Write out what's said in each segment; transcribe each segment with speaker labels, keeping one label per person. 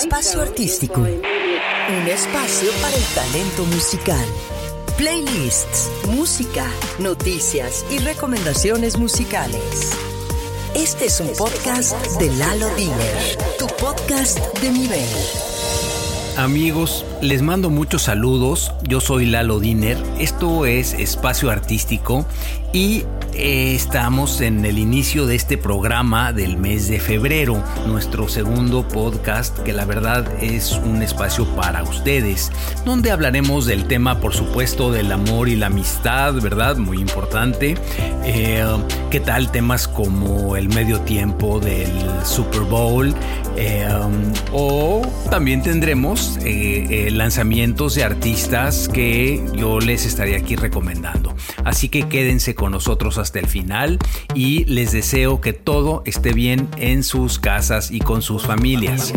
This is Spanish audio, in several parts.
Speaker 1: Espacio Artístico. Un espacio para el talento musical. Playlists, música, noticias y recomendaciones musicales. Este es un podcast de Lalo Diner, tu podcast de nivel.
Speaker 2: Amigos, les mando muchos saludos. Yo soy Lalo Diner. Esto es Espacio Artístico y eh, estamos en el inicio de este programa del mes de febrero, nuestro segundo podcast que la verdad es un espacio para ustedes, donde hablaremos del tema por supuesto del amor y la amistad, ¿verdad? Muy importante. Eh, ¿Qué tal temas como el medio tiempo del Super Bowl? Eh, o también tendremos lanzamientos de artistas que yo les estaré aquí recomendando. Así que quédense con nosotros hasta el final y les deseo que todo esté bien en sus casas y con sus familias.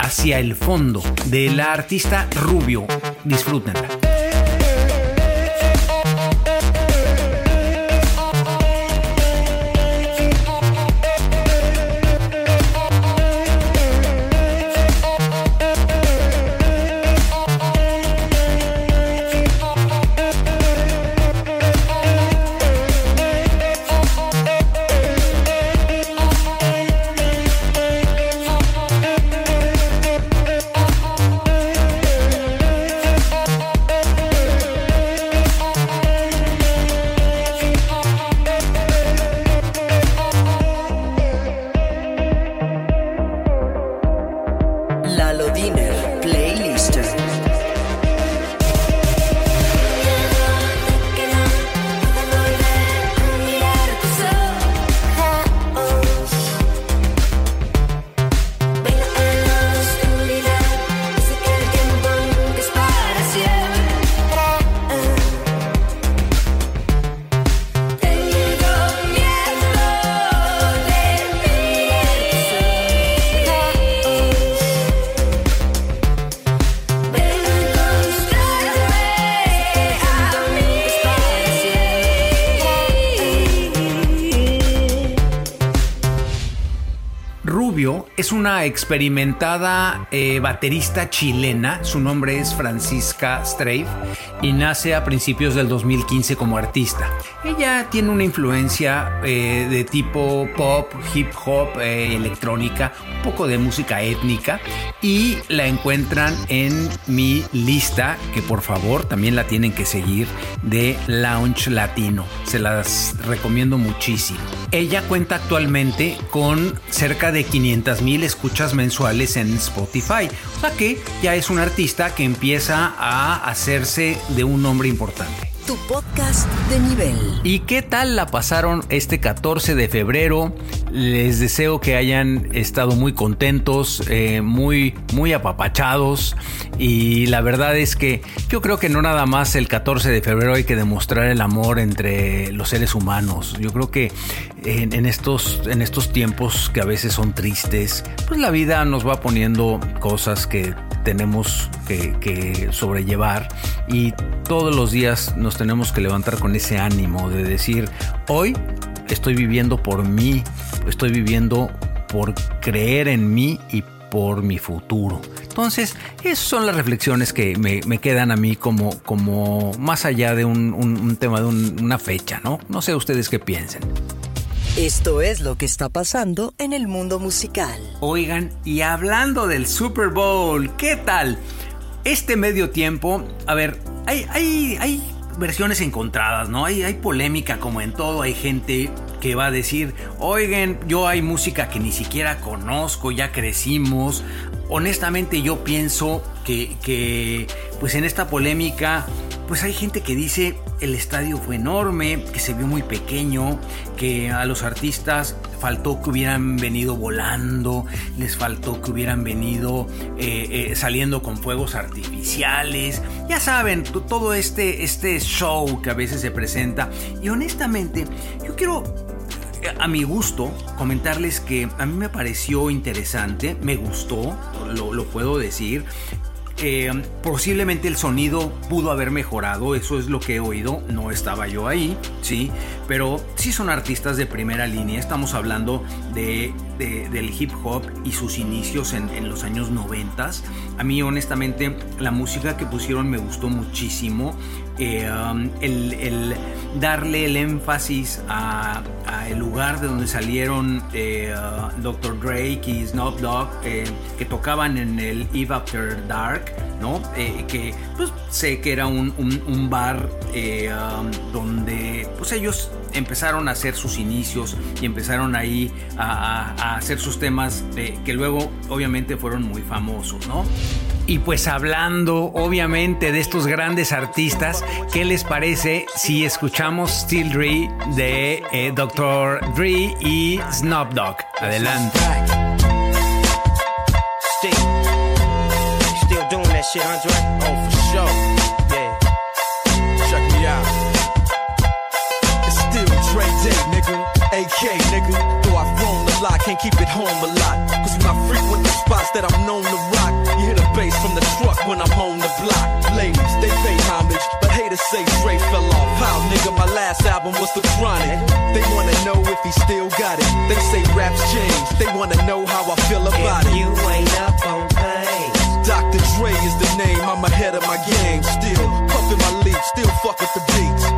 Speaker 2: Hacia el Fondo de la artista Rubio. Disfrútenla. Es una experimentada eh, baterista chilena, su nombre es Francisca Strafe y nace a principios del 2015 como artista. Ella tiene una influencia eh, de tipo pop, hip hop, eh, electrónica, un poco de música étnica y la encuentran en mi lista, que por favor también la tienen que seguir, de Lounge Latino. Se las recomiendo muchísimo. Ella cuenta actualmente con cerca de 500 mil escuchas mensuales en Spotify, o sea que ya es un artista que empieza a hacerse de un nombre importante.
Speaker 1: Tu podcast de nivel.
Speaker 2: ¿Y qué tal la pasaron este 14 de febrero Les deseo que hayan estado muy contentos, eh, muy, muy apapachados. Y la verdad es que yo creo que no nada más el 14 de febrero hay que demostrar el amor entre los seres humanos. Yo creo que en, estos, en estos tiempos que a veces son tristes, pues la vida nos va poniendo cosas que tenemos que, que, sobrellevar y todos los días nos tenemos que levantar con ese ánimo de decir, hoy estoy viviendo por mí, estoy viviendo por creer en mí y por mi futuro. Entonces, esas son las reflexiones que me, quedan a mí como, como más allá de un, tema de una fecha, ¿no? No sé ustedes qué piensen.
Speaker 1: Esto es lo que está pasando en el mundo musical.
Speaker 2: Oigan, y hablando del Super Bowl, ¿qué tal? Este medio tiempo, a ver, hay, hay, hay versiones encontradas, ¿no? Hay, hay polémica como en todo, hay gente que va a decir, oigan, yo hay música que ni siquiera conozco, ya crecimos. Honestamente yo pienso que, que pues en esta polémica, pues hay gente que dice, el estadio fue enorme, que se vio muy pequeño, que a los artistas faltó que hubieran venido volando, les faltó que hubieran venido eh, eh, saliendo con fuegos artificiales. Ya saben, todo este, este show que a veces se presenta. Y honestamente, yo quiero a mi gusto, comentarles que a mí me pareció interesante, me gustó, lo, lo puedo decir. Eh, posiblemente el sonido pudo haber mejorado, eso es lo que he oído, no estaba yo ahí, sí, pero sí son artistas de primera línea, estamos hablando de, del hip hop y sus inicios en, los años 90. A mí honestamente la música que pusieron me gustó muchísimo, eh, um, el, darle el énfasis a, el lugar de donde salieron eh, uh, Dr. Drake y Snoop Dogg que tocaban en el Eve After Dark ¿no? Eh, que pues sé que era un, bar eh, um, donde pues ellos empezaron a hacer sus inicios y empezaron ahí a, hacer sus temas que luego obviamente fueron muy famosos, ¿no? Y pues hablando obviamente de estos grandes artistas, ¿qué les parece si escuchamos Still Dre de eh, Dr. Dre y Snoop Dogg? Adelante. Andre? Oh, nigga. AK. Though I've grown a lot, can't keep it home a lot. Cause I frequent spots that I'm known to bass from the truck when I'm on the block. Ladies, they pay homage, but haters say Dre fell off. How, nigga, my last album was The Chronic. They wanna know if he still got it. They say raps change. They wanna know how I feel about if it. You ain't up on pain. Dr. Dre is the name, I'm ahead of my game. Still puffin' my leaf, still fuck with the beats.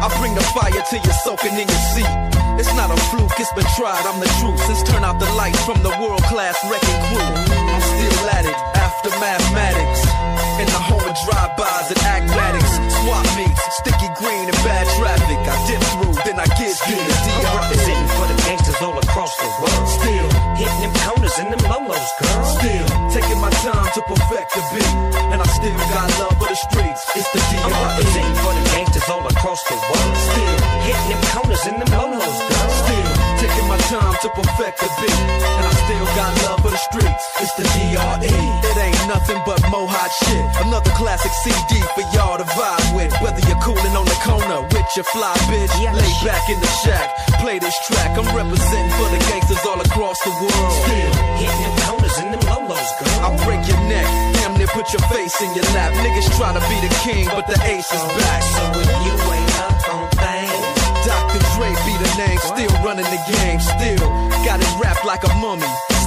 Speaker 2: I bring the fire till you're soaking in your seat. It's not a fluke, it's been tried, I'm the truth. Since turn out the lights from the world class wrecking crew, I'm still at it after mathematics. In the home of drive-bys and acmatics, swap meets, sticky green and bad traffic. I dip through, then I get through the DR. I'm representing for the gangsters all across the world. Still hitting them corners and them lolos, girl. Still taking my time to perfect the beat, and I still got love for the streets. It's the across the world. Still hitting them corners and them lolos, girl. Still taking my time to perfect the beat, and I still got love for the streets. It's the DRE. It ain't nothing but mohawk shit. Another classic CD for y'all to vibe with. Whether you're cooling on the corner with your fly bitch, lay back in the shack, play this track. I'm representing for the gangsters all across the world. Still hitting them corners
Speaker 3: and them lolos, girl.
Speaker 4: I'll break your neck, put your face in your lap. Niggas try to be the king, but the ace is back.
Speaker 3: So if you ain't up on things,
Speaker 4: Dr. Dre be the name, still running the game, still got it wrapped like a mummy.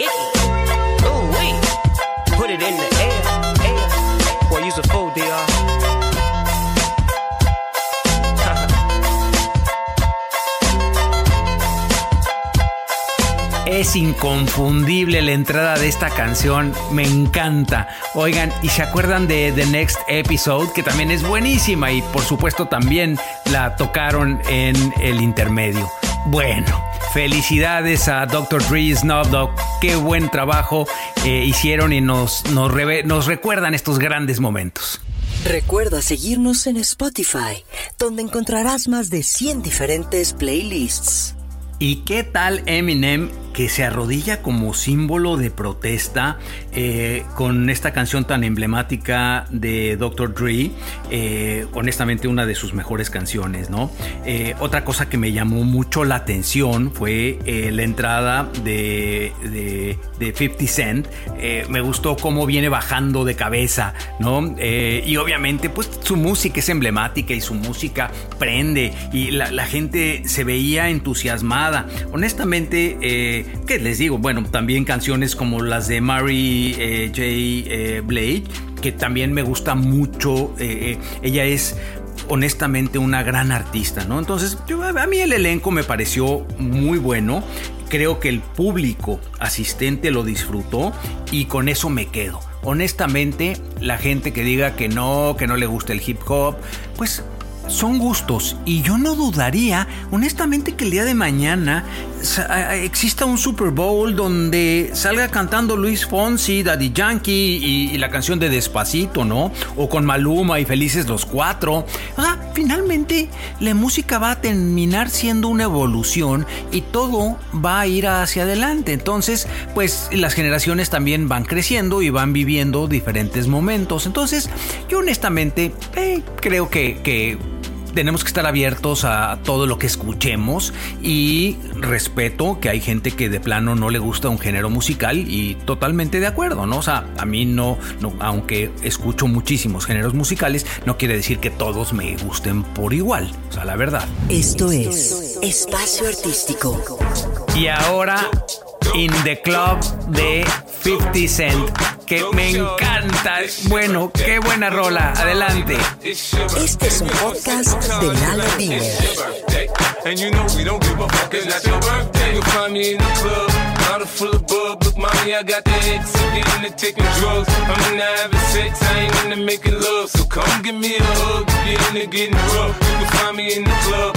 Speaker 2: Es inconfundible la entrada de esta canción, me encanta. Oigan, ¿y se acuerdan de The Next Episode? Que también es buenísima y por supuesto también la tocaron en el intermedio. Bueno, felicidades a Dr. Dre Dogg. Qué buen trabajo eh, hicieron y nos, nos, nos recuerdan estos grandes momentos.
Speaker 1: Recuerda seguirnos en Spotify, donde encontrarás más de 100 diferentes playlists.
Speaker 2: ¿Y qué tal Eminem que se arrodilla como símbolo de protesta eh, con esta canción tan emblemática de Dr. Dre? Eh, honestamente una de sus mejores canciones, ¿no? Eh, otra cosa que me llamó mucho la atención fue la entrada de, de, de 50 Cent. Me gustó cómo viene bajando de cabeza, ¿no? Y obviamente pues su música es emblemática y su música prende y la gente se veía entusiasmada. Honestamente, ¿qué les digo? Bueno, también canciones como las de Mary eh, J. eh, Blake, que también me gusta mucho. eh, ella es honestamente una gran artista, ¿no? Entonces, yo- a mí el elenco me pareció muy bueno. Creo que el público asistente lo disfrutó y con eso me quedo. Honestamente, la gente que diga que no, que no le gusta el hip hop, pues son gustos y yo no dudaría honestamente que el día de mañana exista un Super Bowl donde salga cantando Luis Fonsi, Daddy Yankee y, y la canción de Despacito, ¿no? O con Maluma y Felices los Cuatro. Ah, finalmente la música va a terminar siendo una evolución y todo va a ir hacia adelante. Entonces, pues las generaciones también van creciendo y van viviendo diferentes momentos. Entonces, yo honestamente eh, creo que, que tenemos que estar abiertos a todo lo que escuchemos y respeto que hay gente que de plano no le gusta un género musical y totalmente de acuerdo, ¿no? O sea, a mí no, no aunque escucho muchísimos géneros musicales, no quiere decir que todos me gusten por igual, o sea, la verdad.
Speaker 1: Esto es Espacio Artístico.
Speaker 2: Y ahora In the Club de 50 Cent, que me encanta. Bueno, qué buena rola. Adelante.
Speaker 1: Este es un podcast de Lalo Diner.
Speaker 5: And you know we don't give a fuck, it's not your birthday. You'll find me in the club, bottle full of bub. Look, mommy, I got the X, I'm into taking drugs. I'm into having sex, I ain't into making love. So come give me a hug, if you're into getting rough. You can find me in the club,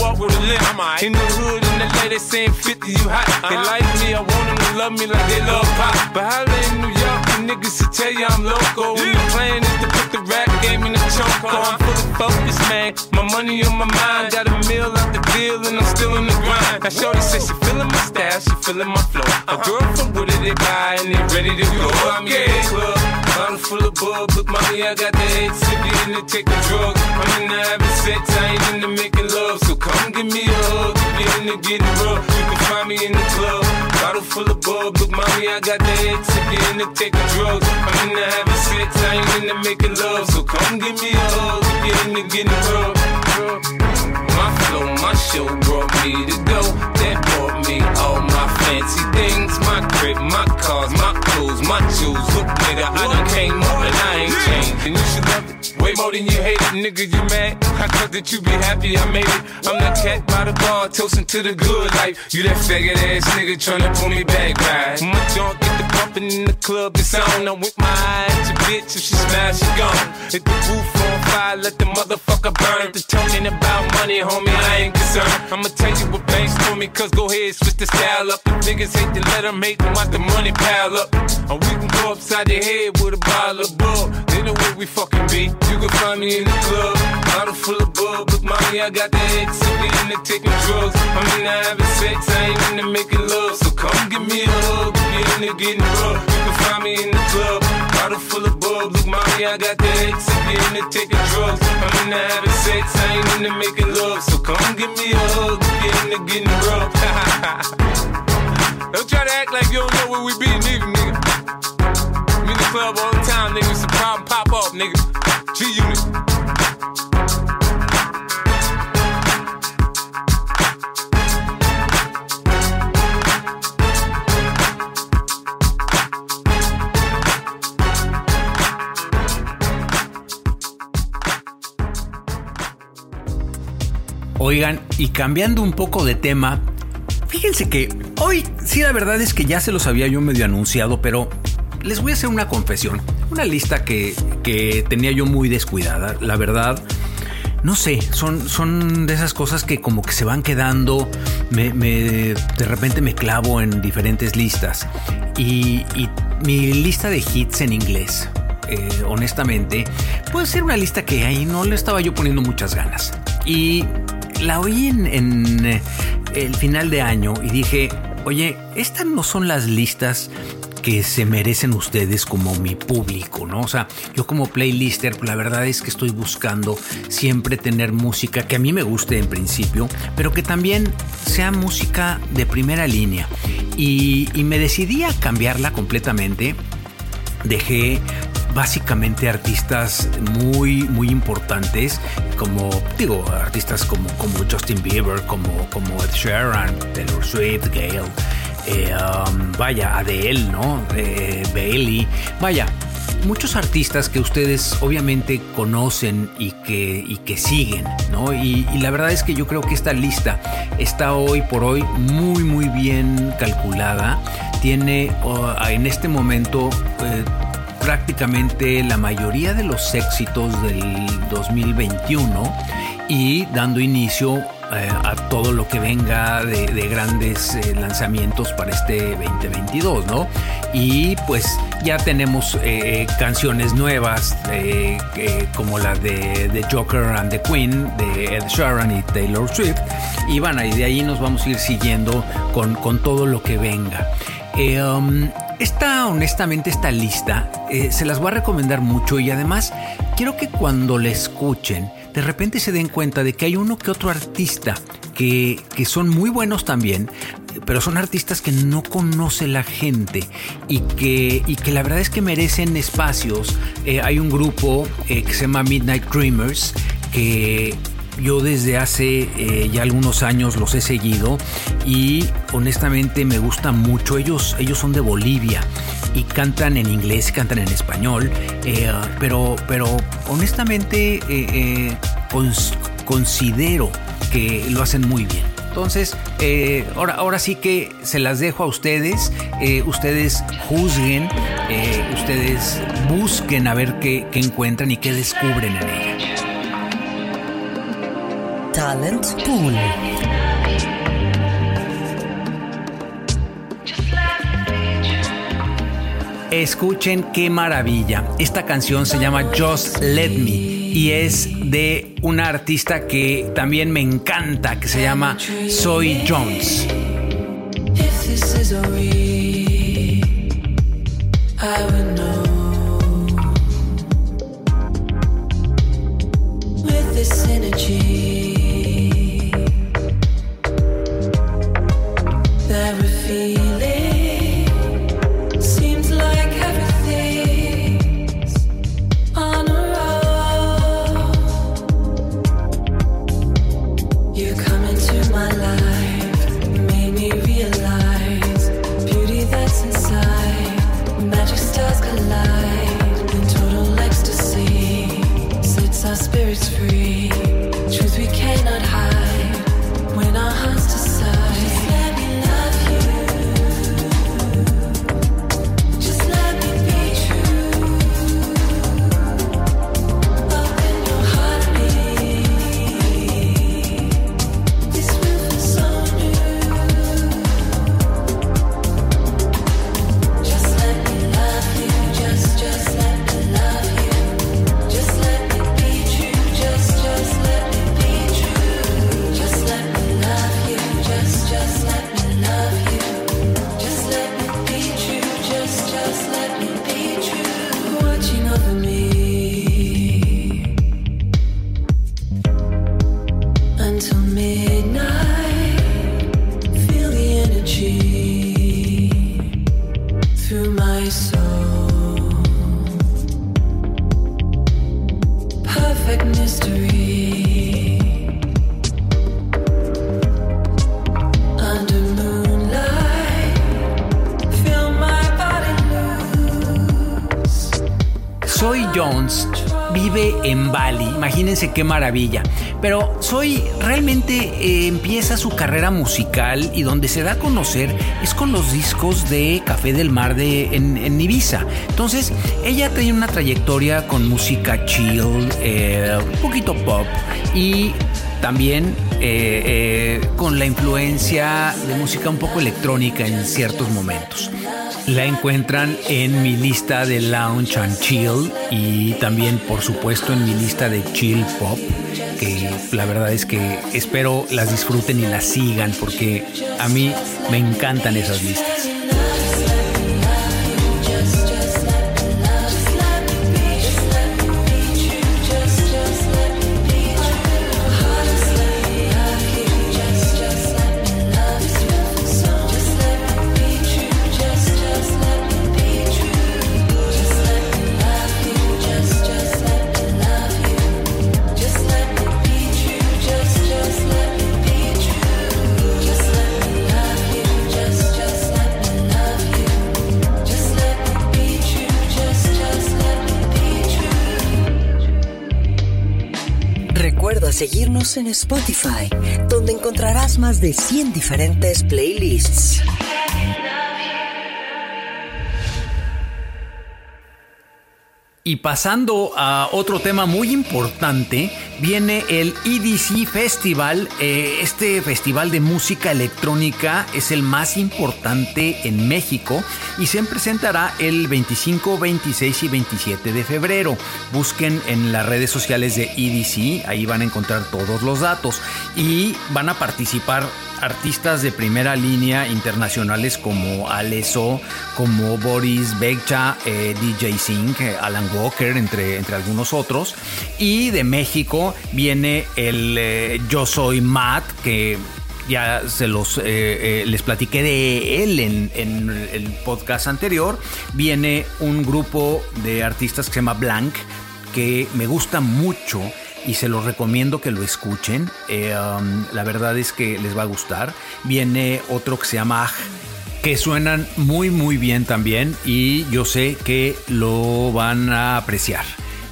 Speaker 5: walk with a limp. In the hood, in the LA, they saying 50, you hot. They like me, I want them to love me like they love pop. But holla in New York, niggas to tell you I'm loco. And the plan is to put the rap game in the choke. I'm fully focused, man. My money on my mind. Got a meal out the deal, and I'm still in the grind. Now, Shorty says she feeling my style, she feeling my flow. A girl from Wooded, they buy, and they ready to go. I'm in the club. Bottle full of bub, look, mommy, I got the head sippy in the taking drugs. I'm in the having sex, I ain't into making love. So come give me a hug, if you're into getting rough, you can find me in the club. Bottle full of bub, look, mommy, I got the head sippy in the taking drugs. I'm in the having sex, I ain't into making love. So come give me a hug, if you're into getting rough. My flow, my show brought me to go. That brought me all my fancy things. My crib, my cars, my clothes, my jewels. Look, nigga, I done came up and I ain't changed. And you should love it. Way more than you hate it, nigga, you mad? I thought that you be happy I made it. I'm that cat by the bar, toasting to the good life. You that faggot ass nigga tryna pull me back, right? My junk club, it's on. I'm with my eyes, your bitch, if she smash, she gone. Hit the roof on fire, let the motherfucker burn. The talking about money, homie, I ain't concerned. I'ma tell you what banks told me, cause go ahead, switch the style up. The niggas hate to let them hate them, watch the money pile up. Or we can go upside the head with a bottle of bull. They know where we fucking be. You can find me in the club, bottle full of bub. Look, mommy, I got the head sippy in the taking drugs. I'm in the having sex, I ain't into making love. So come give me a hug, if you're into getting rough. You can find me in the club, bottle full of bub. Look, mommy, I got the head sippy in the taking drugs. I'm in the having sex, I ain't into making love. So come give me a hug, if you're into getting rough. don't try to act like you don't know where we be, nigga, nigga. Club all the time, nigga. It's a problem, pop nigga. Unit.
Speaker 2: Oigan, y cambiando un poco de tema, fíjense que hoy sí la verdad es que ya se los había yo medio anunciado, pero les voy a hacer una confesión, una lista que, que tenía yo muy descuidada, la verdad. No sé, son, son de esas cosas que como que se van quedando, me, de repente me clavo en diferentes listas. Y, mi lista de hits en inglés, eh, honestamente, puede ser una lista que ahí no le estaba yo poniendo muchas ganas. Y la oí en, en, eh, el final de año y dije, oye, estas no son las listas que se merecen ustedes como mi público, ¿no? O sea, yo como playlister, pues la verdad es que estoy buscando siempre tener música que a mí me guste en principio, pero que también sea música de primera línea. Y, me decidí a cambiarla completamente dejé básicamente artistas muy muy importantes como digo artistas como, como Justin Bieber como, como Ed Sheeran Taylor Swift Gail eh, um, vaya Adele no Eh, Bailey vaya muchos artistas que ustedes obviamente conocen y que, y que siguen, ¿no? Y, la verdad es que yo creo que esta lista está hoy por hoy muy, muy bien calculada. Tiene oh, en este momento eh, prácticamente la mayoría de los éxitos del 2021 y dando inicio eh, a todo lo que venga de, de grandes eh, lanzamientos para este 2022, ¿no? Y pues ya tenemos eh, canciones nuevas como la de, de Joker and the Queen de Ed Sheeran y Taylor Swift. Y bueno, y de ahí nos vamos a ir siguiendo con, con todo lo que venga. Um, esta, honestamente, esta lista se las voy a recomendar mucho y además quiero que cuando la escuchen, de repente se den cuenta de que hay uno que otro artista que, que son muy buenos también, pero son artistas que no conoce la gente y que, y que la verdad es que merecen espacios. Eh, hay un grupo eh, que se llama Midnight Dreamers que yo desde hace eh, ya algunos años los he seguido y honestamente me gusta mucho. Ellos, ellos son de Bolivia y cantan en inglés, cantan en español, eh, pero, pero honestamente eh, cons- considero que lo hacen muy bien. Entonces, eh, ahora, ahora sí que se las dejo a ustedes. ustedes juzguen, ustedes busquen a ver qué encuentran y qué descubren en ella.
Speaker 1: Talent Pool.
Speaker 2: Escuchen qué maravilla. Esta canción se llama Just Let Me y es de una artista que también me encanta, que se llama Soy Jones. free. Imagínense qué maravilla. Pero Soy realmente eh, empieza su carrera musical y donde se da a conocer es con los discos de Café del Mar de, en, Ibiza. Entonces, ella tiene una trayectoria con música chill, eh, un poquito pop y también eh, con la influencia de música un poco electrónica en ciertos momentos. La encuentran en mi lista de Lounge and Chill y también por supuesto en mi lista de Chill Pop, que la verdad es que espero las disfruten y las sigan porque a mí me encantan esas listas.
Speaker 1: En Spotify, donde encontrarás más de 100 diferentes playlists.
Speaker 2: Y pasando a otro tema muy importante, viene el EDC Festival. Eh, este festival de música electrónica es el más importante en México y se presentará el 25, 26 y 27 de febrero. Busquen en las redes sociales de EDC, ahí van a encontrar todos los datos y van a participar artistas de primera línea internacionales como Aleso, como Boris Begcha, eh, DJ Singh, eh, Alan Walker, entre, entre algunos otros. Y de México viene el eh, Yo Soy Matt, que ya se los les platiqué de él en, en, el podcast anterior. Viene un grupo de artistas que se llama Blank, que me gusta mucho y se los recomiendo que lo escuchen. Eh, um, la verdad es que les va a gustar. Viene otro que se llama que suenan muy muy bien también y yo sé que lo van a apreciar.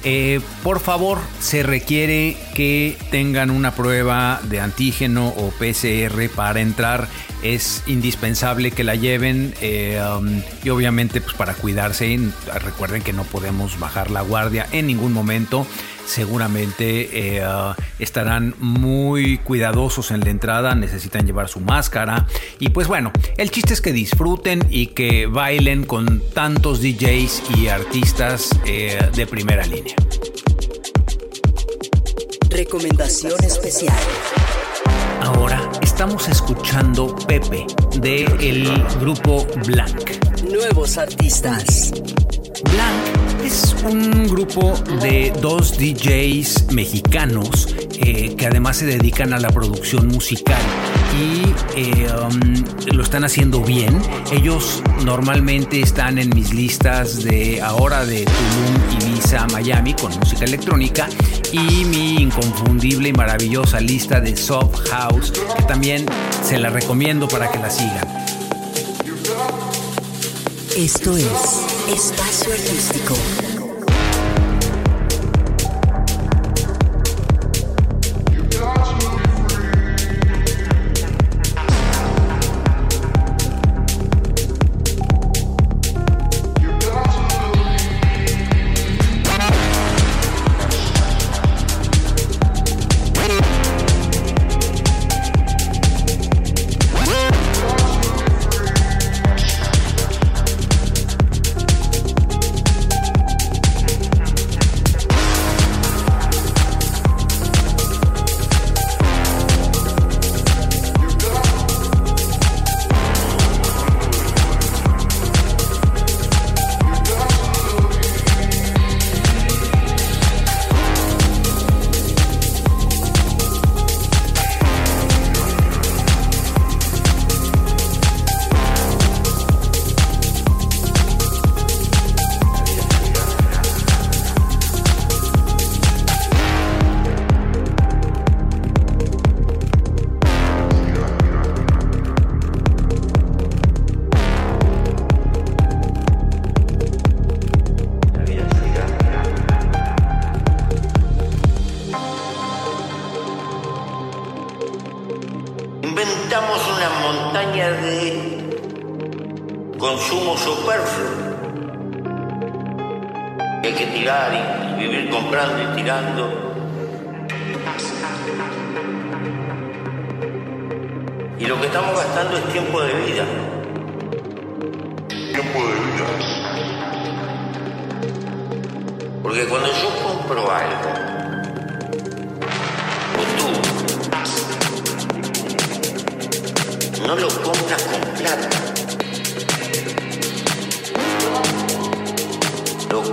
Speaker 2: Eh, por favor, se requiere que tengan una prueba de antígeno o PCR para entrar. Es indispensable que la lleven eh, um, y obviamente pues para cuidarse recuerden que no podemos bajar la guardia en ningún momento seguramente eh, estarán muy cuidadosos en la entrada, necesitan llevar su máscara y pues bueno, el chiste es que disfruten y que bailen con tantos DJs y artistas eh, de primera línea.
Speaker 6: Recomendación especial.
Speaker 2: Ahora estamos escuchando Pepe de el grupo Blanc.
Speaker 6: Nuevos artistas.
Speaker 2: Blanc es un grupo de dos DJs mexicanos eh, que además se dedican a la producción musical y eh, um, lo están haciendo bien. Ellos normalmente están en mis listas de ahora de Tulum, Ibiza, Miami con música electrónica y mi inconfundible y maravillosa lista de Soft House que también se la recomiendo para que la sigan.
Speaker 6: Esto es Espacio Artístico.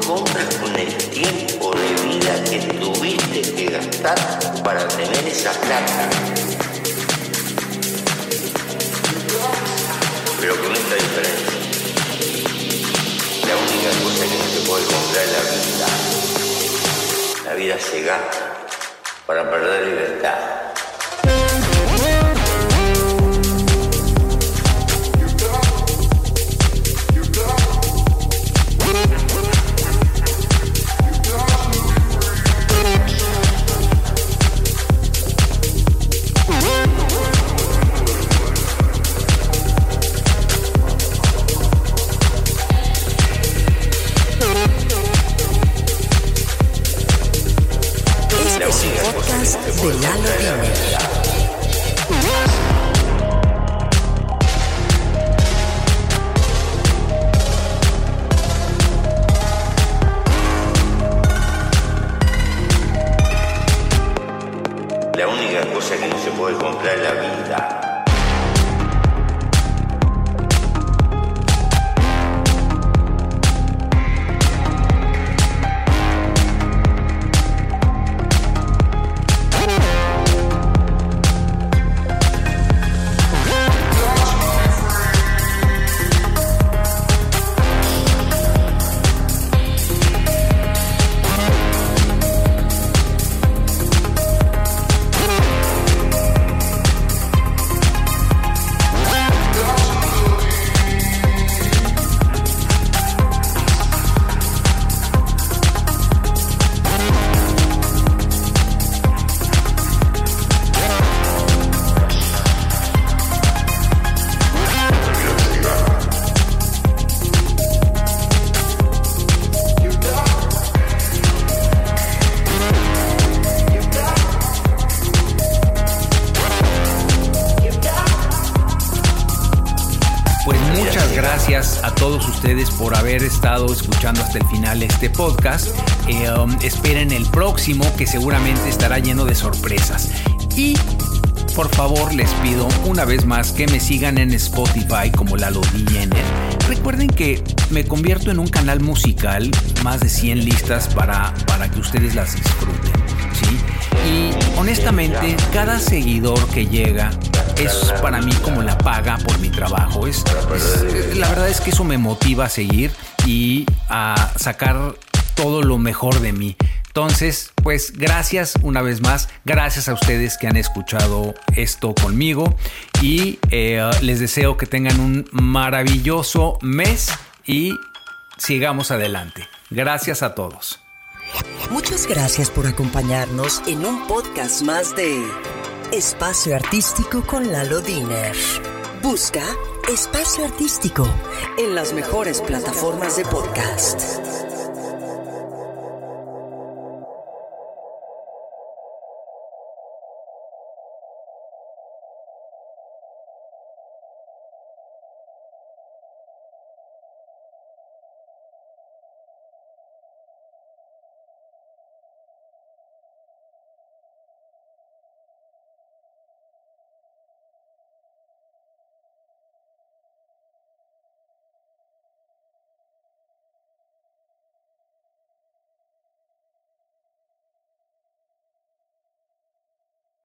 Speaker 2: compras con el
Speaker 6: tiempo de vida que tuviste que gastar para tener esa plata. Pero con esta diferencia, la única cosa que no se puede comprar es la vida. La vida se gasta para perder libertad.
Speaker 2: Ustedes por haber estado escuchando hasta el final este podcast. Eh, um, esperen el próximo que seguramente estará lleno de sorpresas. Y por favor les pido una vez más que me sigan en Spotify como Lalo Diener. Recuerden que me convierto en un canal musical, más de 100 listas para, para que ustedes las disfruten. ¿sí? Y honestamente, cada seguidor que llega es para mí como la paga por mi trabajo. Es, la verdad es que eso me motiva a seguir y a sacar todo lo mejor de mí. Entonces, pues gracias una vez más, gracias a ustedes que han escuchado esto conmigo y eh, les deseo que tengan un maravilloso mes y sigamos adelante. Gracias a todos.
Speaker 1: Muchas gracias por acompañarnos en un podcast más de Espacio Artístico con Lalo Diner. Busca Espacio Artístico en las mejores plataformas de podcast.